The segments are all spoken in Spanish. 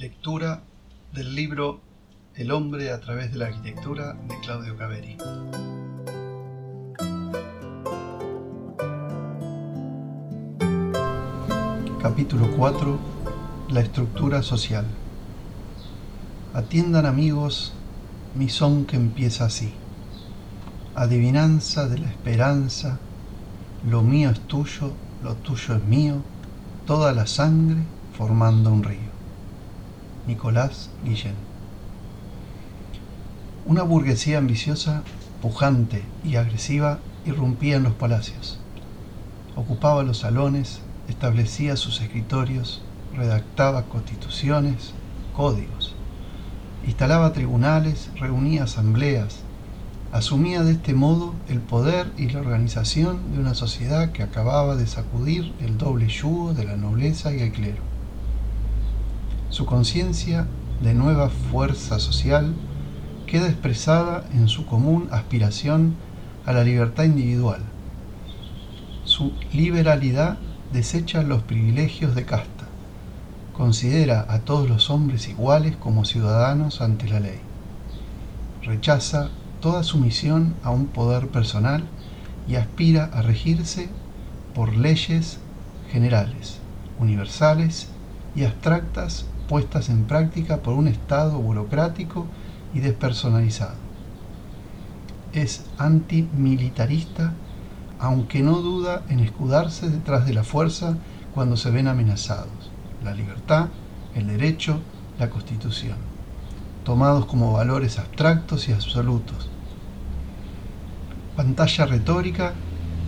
Lectura del libro El hombre a través de la arquitectura de Claudio Caveri. Capítulo 4. La estructura social. Atiendan amigos mi son que empieza así. Adivinanza de la esperanza, lo mío es tuyo, lo tuyo es mío, toda la sangre formando un río. Nicolás Guillén. Una burguesía ambiciosa, pujante y agresiva irrumpía en los palacios. Ocupaba los salones, establecía sus escritorios, redactaba constituciones, códigos, instalaba tribunales, reunía asambleas, asumía de este modo el poder y la organización de una sociedad que acababa de sacudir el doble yugo de la nobleza y el clero. Su conciencia de nueva fuerza social queda expresada en su común aspiración a la libertad individual. Su liberalidad desecha los privilegios de casta, considera a todos los hombres iguales como ciudadanos ante la ley, rechaza toda sumisión a un poder personal y aspira a regirse por leyes generales, universales y abstractas puestas en práctica por un Estado burocrático y despersonalizado. Es antimilitarista, aunque no duda en escudarse detrás de la fuerza cuando se ven amenazados, la libertad, el derecho, la constitución, tomados como valores abstractos y absolutos. Pantalla retórica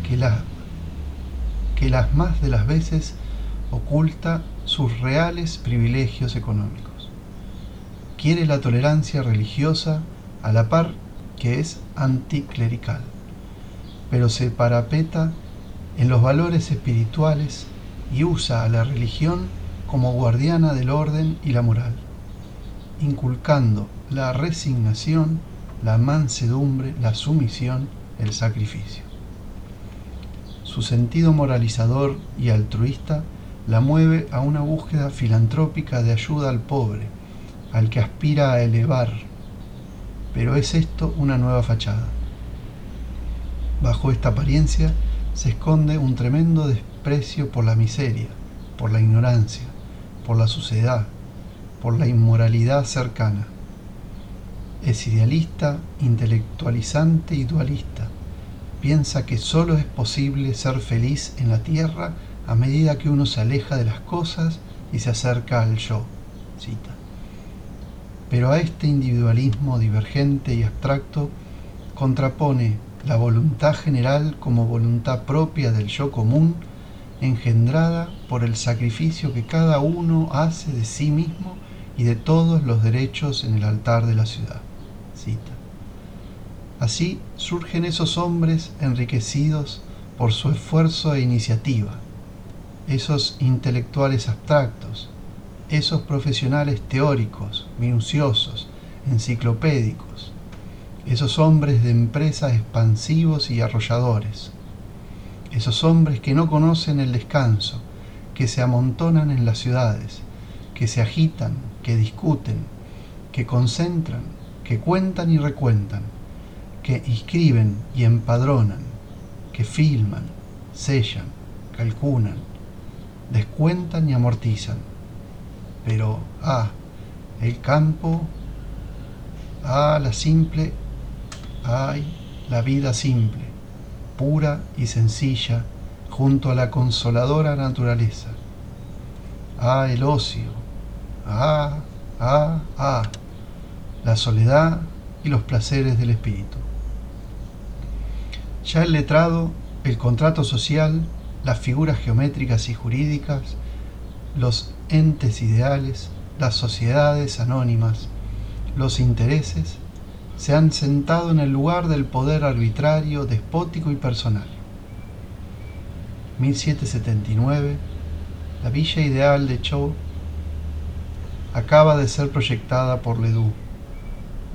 que, que las más de las veces oculta sus reales privilegios económicos. Quiere la tolerancia religiosa a la par que es anticlerical, pero se parapeta en los valores espirituales y usa a la religión como guardiana del orden y la moral, inculcando la resignación, la mansedumbre, la sumisión, el sacrificio. Su sentido moralizador y altruista la mueve a una búsqueda filantrópica de ayuda al pobre, al que aspira a elevar. Pero es esto una nueva fachada. Bajo esta apariencia se esconde un tremendo desprecio por la miseria, por la ignorancia, por la suciedad, por la inmoralidad cercana. Es idealista, intelectualizante y dualista. Piensa que solo es posible ser feliz en la tierra a medida que uno se aleja de las cosas y se acerca al yo. Pero a este individualismo divergente y abstracto contrapone la voluntad general como voluntad propia del yo común, engendrada por el sacrificio que cada uno hace de sí mismo y de todos los derechos en el altar de la ciudad. Así surgen esos hombres enriquecidos por su esfuerzo e iniciativa, esos intelectuales abstractos, esos profesionales teóricos, minuciosos, enciclopédicos, esos hombres de empresas expansivos y arrolladores, esos hombres que no conocen el descanso, que se amontonan en las ciudades, que se agitan, que discuten, que concentran, que cuentan y recuentan, que inscriben y empadronan, que filman, sellan, calculan, descuentan y amortizan. Pero, ah, el campo, ah, la simple, ay, la vida simple, pura y sencilla, junto a la consoladora naturaleza. Ah, el ocio, ah, ah, ah, la soledad y los placeres del espíritu. Ya el letrado, el contrato social, las figuras geométricas y jurídicas, los entes ideales, las sociedades anónimas, los intereses, se han sentado en el lugar del poder arbitrario, despótico y personal. 1779, la villa ideal de Chau acaba de ser proyectada por Ledoux,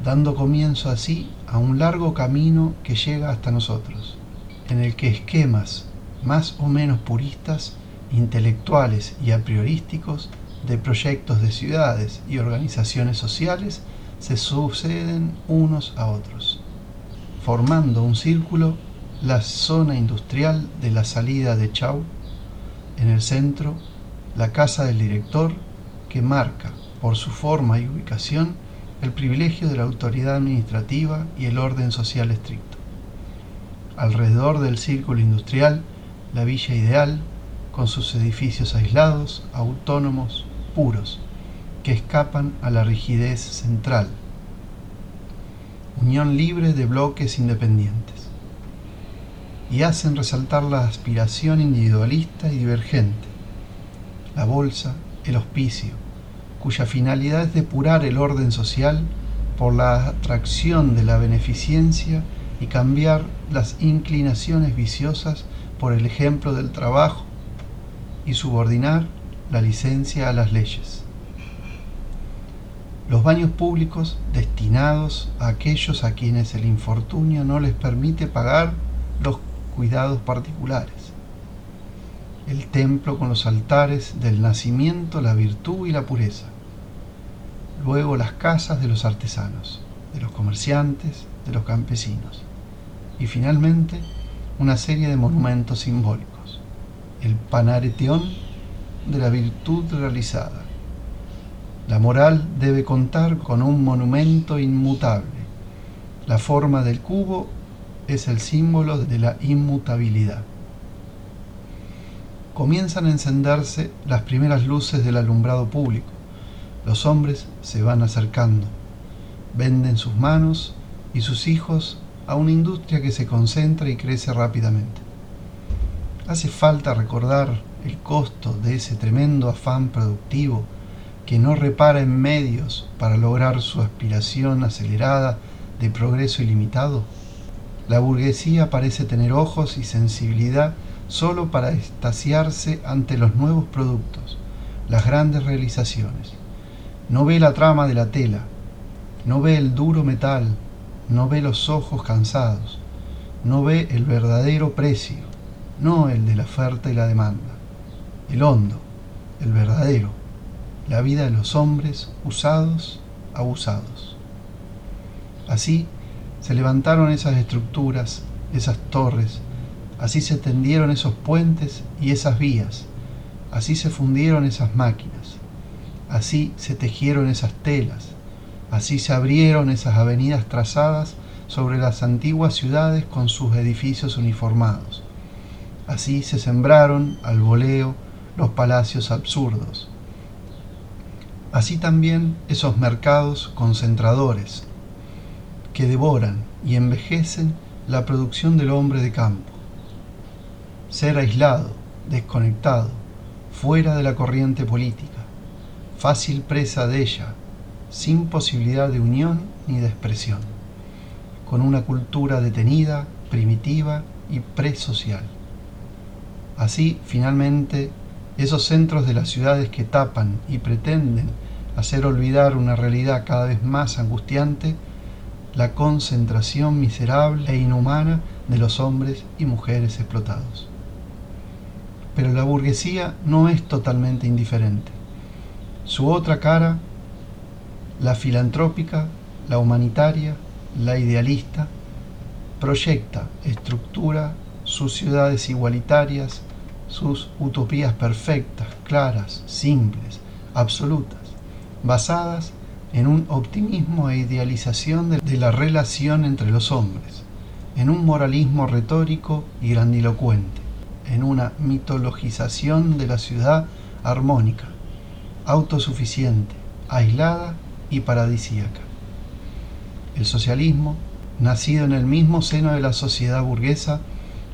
dando comienzo así a un largo camino que llega hasta nosotros, en el que esquemas más o menos puristas, intelectuales y a priorísticos de proyectos de ciudades y organizaciones sociales se suceden unos a otros, formando un círculo la zona industrial de la salida de Chau, en el centro la casa del director que marca por su forma y ubicación el privilegio de la autoridad administrativa y el orden social estricto. Alrededor del círculo industrial, la villa ideal, con sus edificios aislados, autónomos, puros, que escapan a la rigidez central. Unión libre de bloques independientes. Y hacen resaltar la aspiración individualista y divergente. La bolsa, el hospicio, cuya finalidad es depurar el orden social por la atracción de la beneficencia y cambiar las inclinaciones viciosas por el ejemplo del trabajo y subordinar la licencia a las leyes. Los baños públicos destinados a aquellos a quienes el infortunio no les permite pagar los cuidados particulares. El templo con los altares del nacimiento, la virtud y la pureza. Luego las casas de los artesanos, de los comerciantes, de los campesinos. Y finalmente una serie de monumentos simbólicos. El panareteón de la virtud realizada. La moral debe contar con un monumento inmutable. La forma del cubo es el símbolo de la inmutabilidad. Comienzan a encenderse las primeras luces del alumbrado público. Los hombres se van acercando. Venden sus manos y sus hijos a una industria que se concentra y crece rápidamente. Hace falta recordar el costo de ese tremendo afán productivo que no repara en medios para lograr su aspiración acelerada de progreso ilimitado? La burguesía parece tener ojos y sensibilidad solo para estasiarse ante los nuevos productos, las grandes realizaciones. No ve la trama de la tela, no ve el duro metal, no ve los ojos cansados, no ve el verdadero precio, no el de la oferta y la demanda el hondo, el verdadero, la vida de los hombres usados, abusados. Así se levantaron esas estructuras, esas torres, así se tendieron esos puentes y esas vías, así se fundieron esas máquinas, así se tejieron esas telas, así se abrieron esas avenidas trazadas sobre las antiguas ciudades con sus edificios uniformados, así se sembraron al voleo los palacios absurdos. Así también esos mercados concentradores que devoran y envejecen la producción del hombre de campo. Ser aislado, desconectado, fuera de la corriente política, fácil presa de ella, sin posibilidad de unión ni de expresión, con una cultura detenida, primitiva y presocial. Así, finalmente, esos centros de las ciudades que tapan y pretenden hacer olvidar una realidad cada vez más angustiante, la concentración miserable e inhumana de los hombres y mujeres explotados. Pero la burguesía no es totalmente indiferente. Su otra cara, la filantrópica, la humanitaria, la idealista, proyecta, estructura sus ciudades igualitarias, sus utopías perfectas, claras, simples, absolutas, basadas en un optimismo e idealización de, la relación entre los hombres, en un moralismo retórico y grandilocuente, en una mitologización de la ciudad armónica, autosuficiente, aislada y paradisíaca. El socialismo, nacido en el mismo seno de la sociedad burguesa,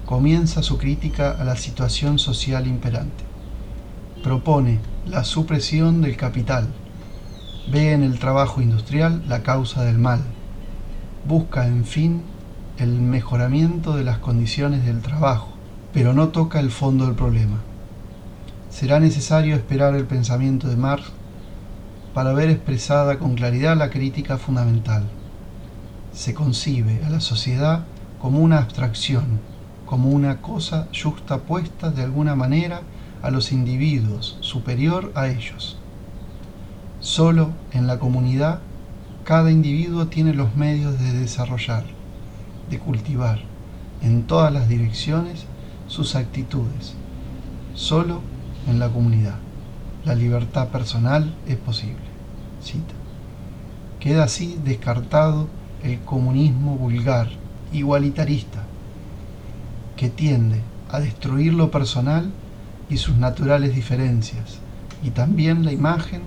comienza su crítica a la situación social imperante. Propone la supresión del capital, ve en el trabajo industrial la causa del mal, busca, en fin, el mejoramiento de las condiciones del trabajo, pero no toca el fondo del problema. Será necesario esperar el pensamiento de Marx para ver expresada con claridad la crítica fundamental. Se concibe a la sociedad como una abstracción como una cosa justapuesta de alguna manera a los individuos, superior a ellos. Solo en la comunidad cada individuo tiene los medios de desarrollar, de cultivar en todas las direcciones sus actitudes. Solo en la comunidad la libertad personal es posible. Cita. Queda así descartado el comunismo vulgar, igualitarista, que tiende a destruir lo personal y sus naturales diferencias, y también la imagen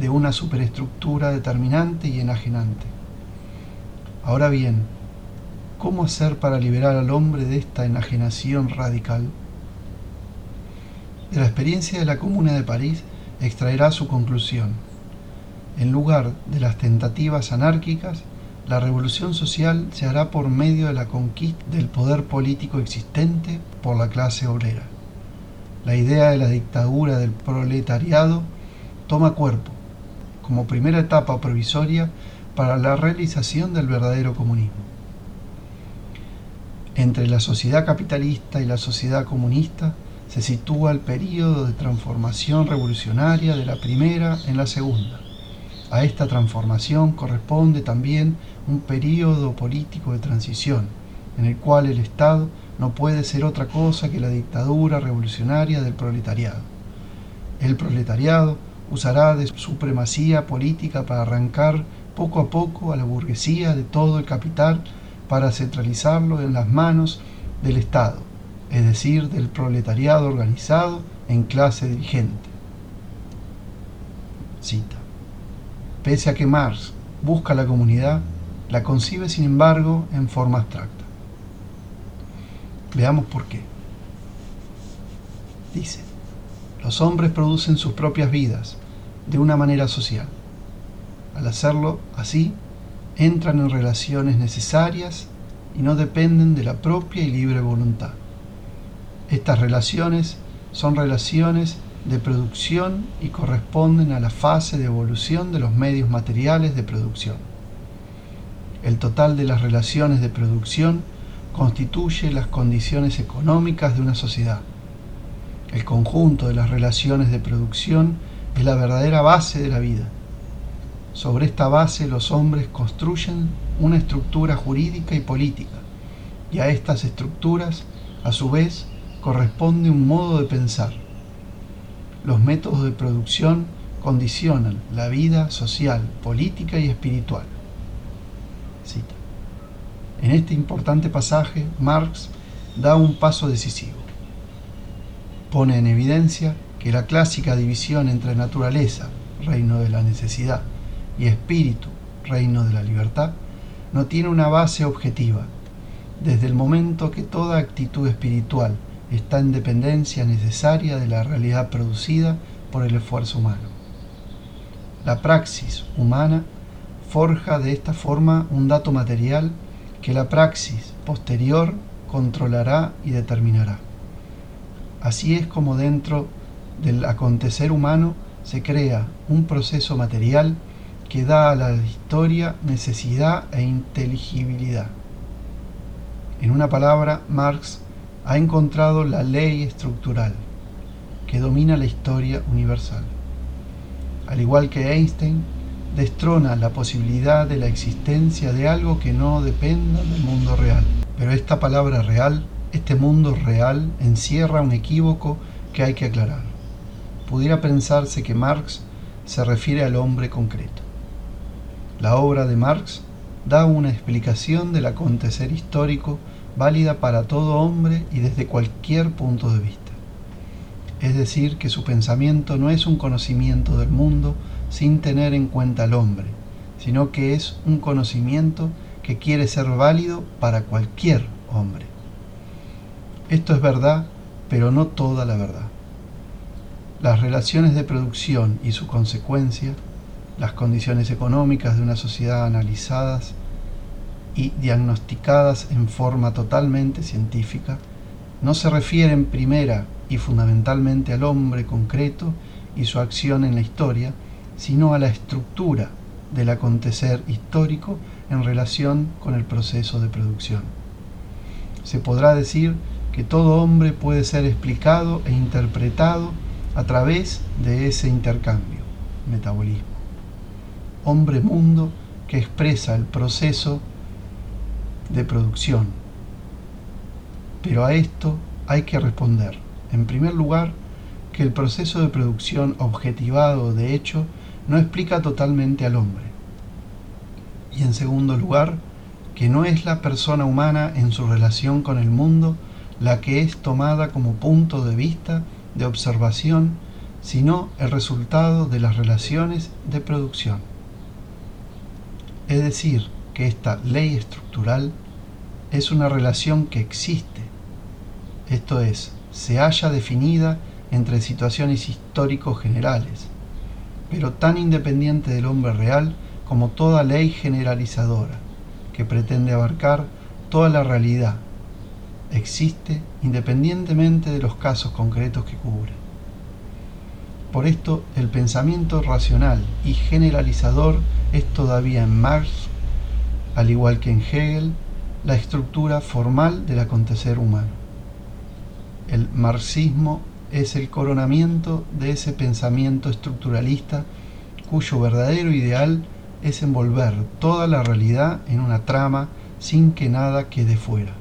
de una superestructura determinante y enajenante. Ahora bien, ¿cómo hacer para liberar al hombre de esta enajenación radical? De la experiencia de la Comuna de París extraerá su conclusión. En lugar de las tentativas anárquicas, la revolución social se hará por medio de la conquista del poder político existente por la clase obrera. La idea de la dictadura del proletariado toma cuerpo como primera etapa provisoria para la realización del verdadero comunismo. Entre la sociedad capitalista y la sociedad comunista se sitúa el período de transformación revolucionaria de la primera en la segunda. A esta transformación corresponde también un período político de transición, en el cual el Estado no puede ser otra cosa que la dictadura revolucionaria del proletariado. El proletariado usará de supremacía política para arrancar poco a poco a la burguesía de todo el capital para centralizarlo en las manos del Estado, es decir, del proletariado organizado en clase dirigente. Cita. Pese a que Marx busca la comunidad, la concibe sin embargo en forma abstracta. Veamos por qué. Dice, los hombres producen sus propias vidas, de una manera social. Al hacerlo así, entran en relaciones necesarias y no dependen de la propia y libre voluntad. Estas relaciones son relaciones de producción y corresponden a la fase de evolución de los medios materiales de producción. El total de las relaciones de producción constituye las condiciones económicas de una sociedad. El conjunto de las relaciones de producción es la verdadera base de la vida. Sobre esta base los hombres construyen una estructura jurídica y política, y a estas estructuras, a su vez, corresponde un modo de pensar. Los métodos de producción condicionan la vida social, política y espiritual. Cita. En este importante pasaje, Marx da un paso decisivo. Pone en evidencia que la clásica división entre naturaleza, reino de la necesidad, y espíritu, reino de la libertad, no tiene una base objetiva, desde el momento que toda actitud espiritual está en dependencia necesaria de la realidad producida por el esfuerzo humano. La praxis humana forja de esta forma un dato material que la praxis posterior controlará y determinará. Así es como dentro del acontecer humano se crea un proceso material que da a la historia necesidad e inteligibilidad. En una palabra, Marx ha encontrado la ley estructural que domina la historia universal. Al igual que Einstein, destrona la posibilidad de la existencia de algo que no dependa del mundo real. Pero esta palabra real, este mundo real, encierra un equívoco que hay que aclarar pudiera pensarse que Marx se refiere al hombre concreto. La obra de Marx da una explicación del acontecer histórico válida para todo hombre y desde cualquier punto de vista. Es decir, que su pensamiento no es un conocimiento del mundo sin tener en cuenta al hombre, sino que es un conocimiento que quiere ser válido para cualquier hombre. Esto es verdad, pero no toda la verdad. Las relaciones de producción y su consecuencia, las condiciones económicas de una sociedad analizadas y diagnosticadas en forma totalmente científica, no se refieren primera y fundamentalmente al hombre concreto y su acción en la historia, sino a la estructura del acontecer histórico en relación con el proceso de producción. Se podrá decir que todo hombre puede ser explicado e interpretado a través de ese intercambio, metabolismo. hombre-mundo que expresa el proceso de producción. Pero a esto hay que responder, en primer lugar, que el proceso de producción objetivado de hecho no explica totalmente al hombre. Y en segundo lugar, que no es la persona humana en su relación con el mundo la que es tomada como punto de vista de observación, sino el resultado de las relaciones de producción. Es decir, que esta ley estructural es una relación que existe, esto es, se halla definida entre situaciones históricos generales, pero tan independiente del hombre real como toda ley generalizadora, que pretende abarcar toda la realidad, existe independientemente de los casos concretos que cubre. Por esto, el pensamiento racional y generalizador es todavía en Marx, al igual que en Hegel, la estructura formal del acontecer humano. El marxismo es el coronamiento de ese pensamiento estructuralista cuyo verdadero ideal es envolver toda la realidad en una trama sin que nada quede fuera.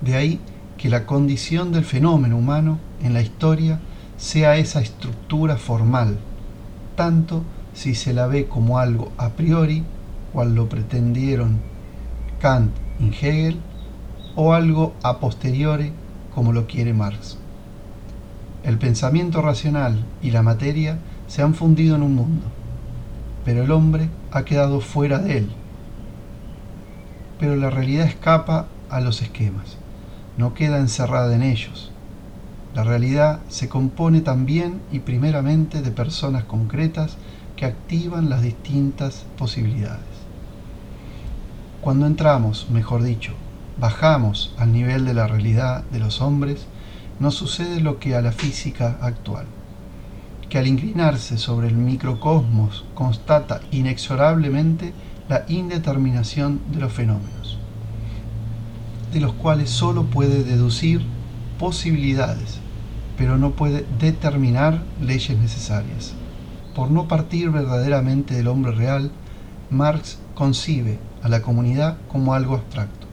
De ahí que la condición del fenómeno humano en la historia sea esa estructura formal, tanto si se la ve como algo a priori, cual lo pretendieron Kant y Hegel, o algo a posteriori, como lo quiere Marx. El pensamiento racional y la materia se han fundido en un mundo, pero el hombre ha quedado fuera de él. Pero la realidad escapa a los esquemas, no queda encerrada en ellos. La realidad se compone también y primeramente de personas concretas que activan las distintas posibilidades. Cuando entramos, mejor dicho, bajamos al nivel de la realidad de los hombres, nos sucede lo que a la física actual, que al inclinarse sobre el microcosmos constata inexorablemente la indeterminación de los fenómenos, de los cuales sólo puede deducir posibilidades, pero no puede determinar leyes necesarias. Por no partir verdaderamente del hombre real, Marx concibe a la comunidad como algo abstracto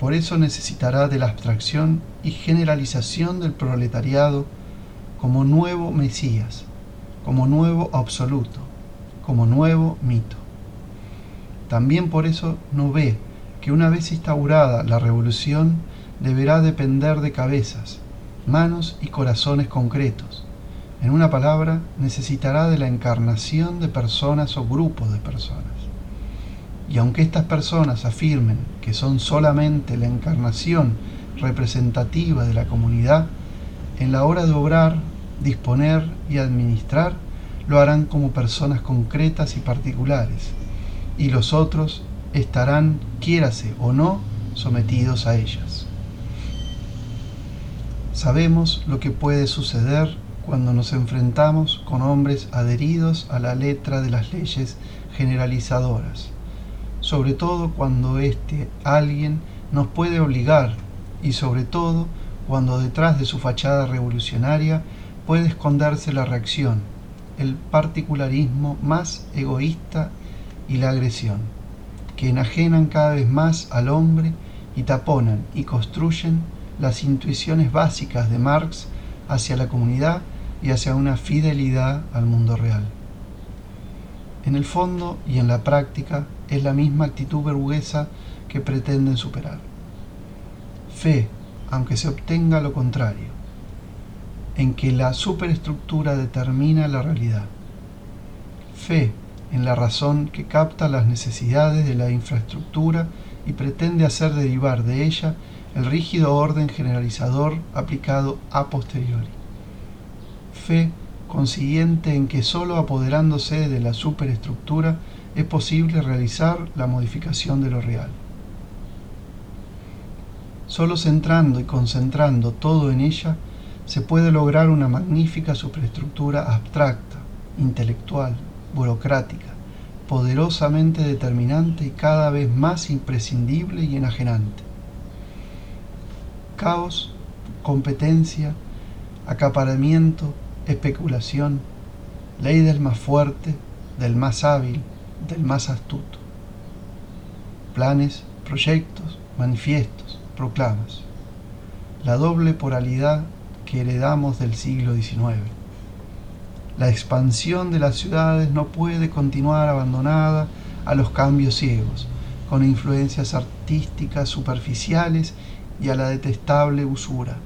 por eso necesitará de la abstracción y generalización del proletariado como nuevo Mesías, como nuevo absoluto, como nuevo mito. También por eso no ve que una vez instaurada la revolución deberá depender de cabezas, manos y corazones concretos. En una palabra, necesitará de la encarnación de personas o grupos de personas. Y aunque estas personas afirmen que son solamente la encarnación representativa de la comunidad, en la hora de obrar, disponer y administrar, lo harán como personas concretas y particulares, y los otros estarán, quiérase o no, sometidos a ellas. Sabemos lo que puede suceder cuando nos enfrentamos con hombres adheridos a la letra de las leyes generalizadoras sobre todo cuando este alguien nos puede obligar y sobre todo cuando detrás de su fachada revolucionaria puede esconderse la reacción, el particularismo más egoísta y la agresión, que enajenan cada vez más al hombre y taponan y construyen las intuiciones básicas de Marx hacia la comunidad y hacia una fidelidad al mundo real. En el fondo y en la práctica es la misma actitud burguesa que pretenden superar. Fe, aunque se obtenga lo contrario, en que la superestructura determina la realidad. Fe en la razón que capta las necesidades de la infraestructura y pretende hacer derivar de ella el rígido orden generalizador aplicado a posteriori. Fe consiguiente en que sólo apoderándose de la superestructura es posible realizar la modificación de lo real. Solo centrando y concentrando todo en ella, se puede lograr una magnífica superestructura abstracta, intelectual, burocrática, poderosamente determinante y cada vez más imprescindible y enajenante. Caos, competencia, acaparamiento, especulación, ley del más fuerte, del más hábil, del más astuto. Planes, proyectos, manifiestos, proclamas. La doble poralidad que heredamos del siglo XIX. La expansión de las ciudades no puede continuar abandonada a los cambios ciegos, con influencias artísticas superficiales y a la detestable usura.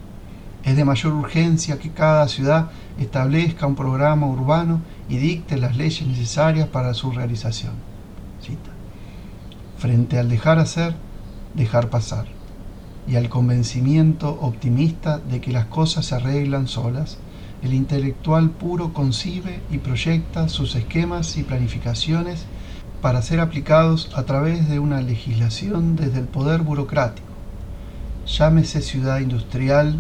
Es de mayor urgencia que cada ciudad establezca un programa urbano y dicte las leyes necesarias para su realización. Frente al dejar hacer, dejar pasar, y al convencimiento optimista de que las cosas se arreglan solas, el intelectual puro concibe y proyecta sus esquemas y planificaciones para ser aplicados a través de una legislación desde el poder burocrático. Llámese ciudad industrial,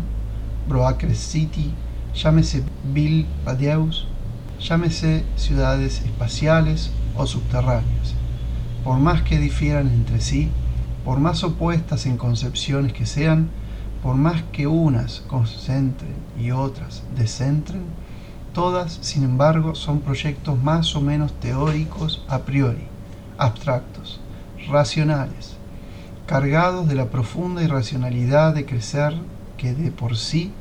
Broacre City, llámese Bill Padeus, llámese ciudades espaciales o subterráneas. Por más que difieran entre sí, por más opuestas en concepciones que sean, por más que unas concentren y otras descentren, todas, sin embargo, son proyectos más o menos teóricos a priori, abstractos, racionales, cargados de la profunda irracionalidad de crecer que de por sí,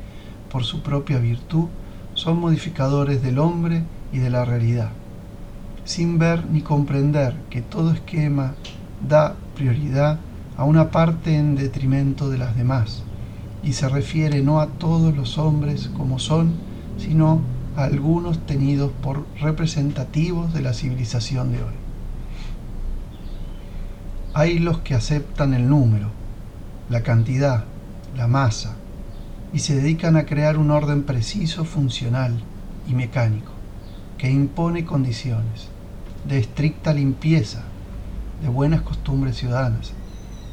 por su propia virtud, son modificadores del hombre y de la realidad, sin ver ni comprender que todo esquema da prioridad a una parte en detrimento de las demás, y se refiere no a todos los hombres como son, sino a algunos tenidos por representativos de la civilización de hoy. Hay los que aceptan el número, la cantidad, la masa, y se dedican a crear un orden preciso, funcional y mecánico, que impone condiciones de estricta limpieza, de buenas costumbres ciudadanas,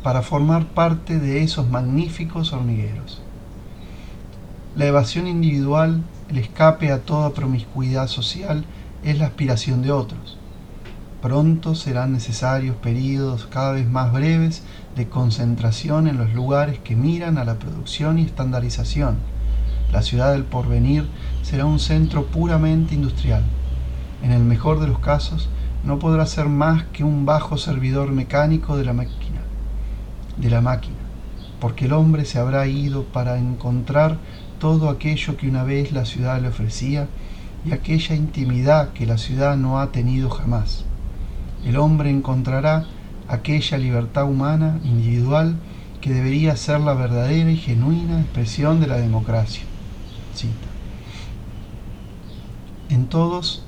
para formar parte de esos magníficos hormigueros. La evasión individual, el escape a toda promiscuidad social, es la aspiración de otros. Pronto serán necesarios periodos cada vez más breves de concentración en los lugares que miran a la producción y estandarización. La ciudad del porvenir será un centro puramente industrial. En el mejor de los casos, no podrá ser más que un bajo servidor mecánico de la máquina, de la máquina, porque el hombre se habrá ido para encontrar todo aquello que una vez la ciudad le ofrecía y aquella intimidad que la ciudad no ha tenido jamás. El hombre encontrará aquella libertad humana, individual, que debería ser la verdadera y genuina expresión de la democracia. En todos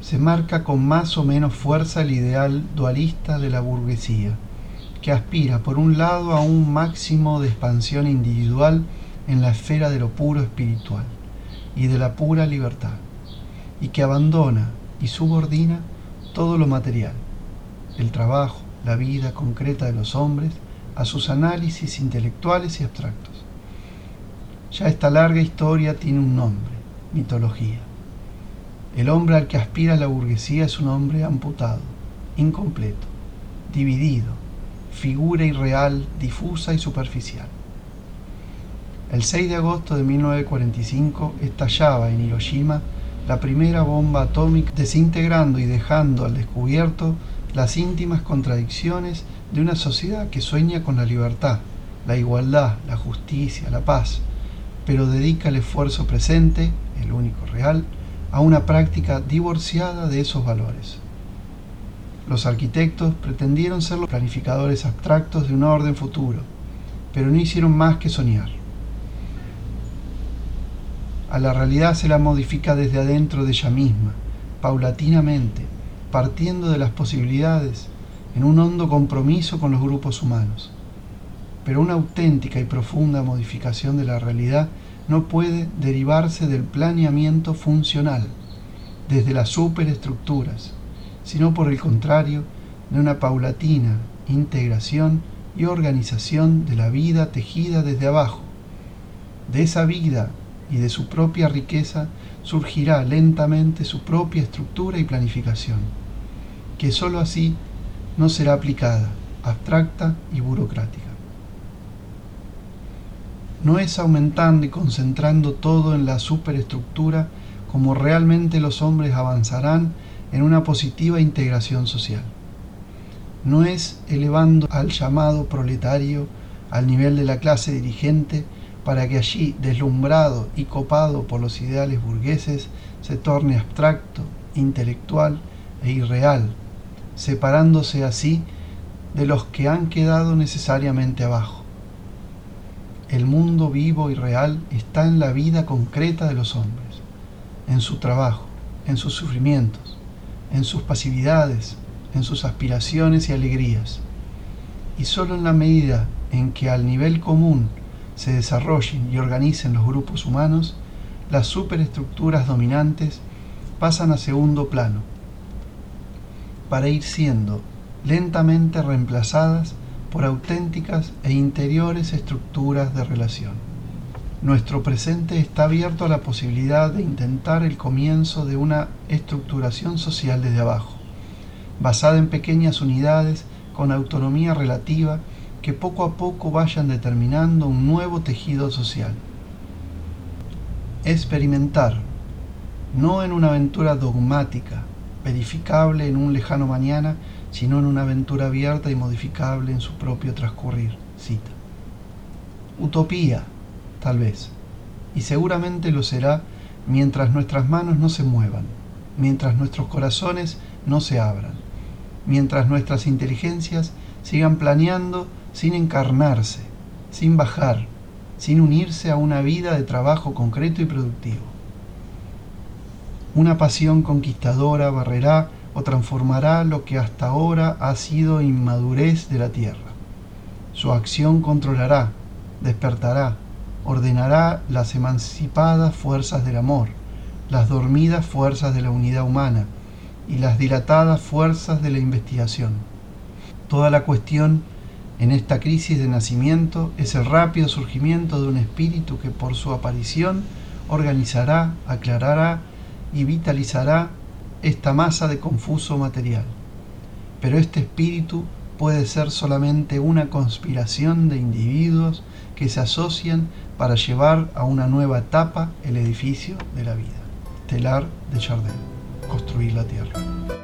se marca con más o menos fuerza el ideal dualista de la burguesía, que aspira por un lado a un máximo de expansión individual en la esfera de lo puro espiritual y de la pura libertad, y que abandona y subordina todo lo material, el trabajo, la vida concreta de los hombres, a sus análisis intelectuales y abstractos. Ya esta larga historia tiene un nombre, mitología. El hombre al que aspira la burguesía es un hombre amputado, incompleto, dividido, figura irreal, difusa y superficial. El 6 de agosto de 1945 estallaba en Hiroshima la primera bomba atómica, desintegrando y dejando al descubierto las íntimas contradicciones de una sociedad que sueña con la libertad, la igualdad, la justicia, la paz, pero dedica el esfuerzo presente, el único real, a una práctica divorciada de esos valores. Los arquitectos pretendieron ser los planificadores abstractos de un orden futuro, pero no hicieron más que soñar. A la realidad se la modifica desde adentro de ella misma, paulatinamente, partiendo de las posibilidades en un hondo compromiso con los grupos humanos. Pero una auténtica y profunda modificación de la realidad no puede derivarse del planeamiento funcional, desde las superestructuras, sino por el contrario, de una paulatina integración y organización de la vida tejida desde abajo. De esa vida y de su propia riqueza surgirá lentamente su propia estructura y planificación, que sólo así no será aplicada, abstracta y burocrática. No es aumentando y concentrando todo en la superestructura como realmente los hombres avanzarán en una positiva integración social. No es elevando al llamado proletario al nivel de la clase dirigente para que allí, deslumbrado y copado por los ideales burgueses, se torne abstracto, intelectual e irreal, separándose así de los que han quedado necesariamente abajo. El mundo vivo y real está en la vida concreta de los hombres, en su trabajo, en sus sufrimientos, en sus pasividades, en sus aspiraciones y alegrías. Y solo en la medida en que al nivel común se desarrollen y organicen los grupos humanos, las superestructuras dominantes pasan a segundo plano, para ir siendo lentamente reemplazadas por auténticas e interiores estructuras de relación. Nuestro presente está abierto a la posibilidad de intentar el comienzo de una estructuración social desde abajo, basada en pequeñas unidades con autonomía relativa que poco a poco vayan determinando un nuevo tejido social. Experimentar, no en una aventura dogmática, verificable en un lejano mañana, sino en una aventura abierta y modificable en su propio transcurrir. Cita. Utopía, tal vez, y seguramente lo será mientras nuestras manos no se muevan, mientras nuestros corazones no se abran, mientras nuestras inteligencias sigan planeando sin encarnarse, sin bajar, sin unirse a una vida de trabajo concreto y productivo. Una pasión conquistadora barrerá o transformará lo que hasta ahora ha sido inmadurez de la tierra. Su acción controlará, despertará, ordenará las emancipadas fuerzas del amor, las dormidas fuerzas de la unidad humana y las dilatadas fuerzas de la investigación. Toda la cuestión en esta crisis de nacimiento es el rápido surgimiento de un espíritu que por su aparición organizará, aclarará y vitalizará esta masa de confuso material. Pero este espíritu puede ser solamente una conspiración de individuos que se asocian para llevar a una nueva etapa el edificio de la vida. Telar de Chardin. Construir la Tierra.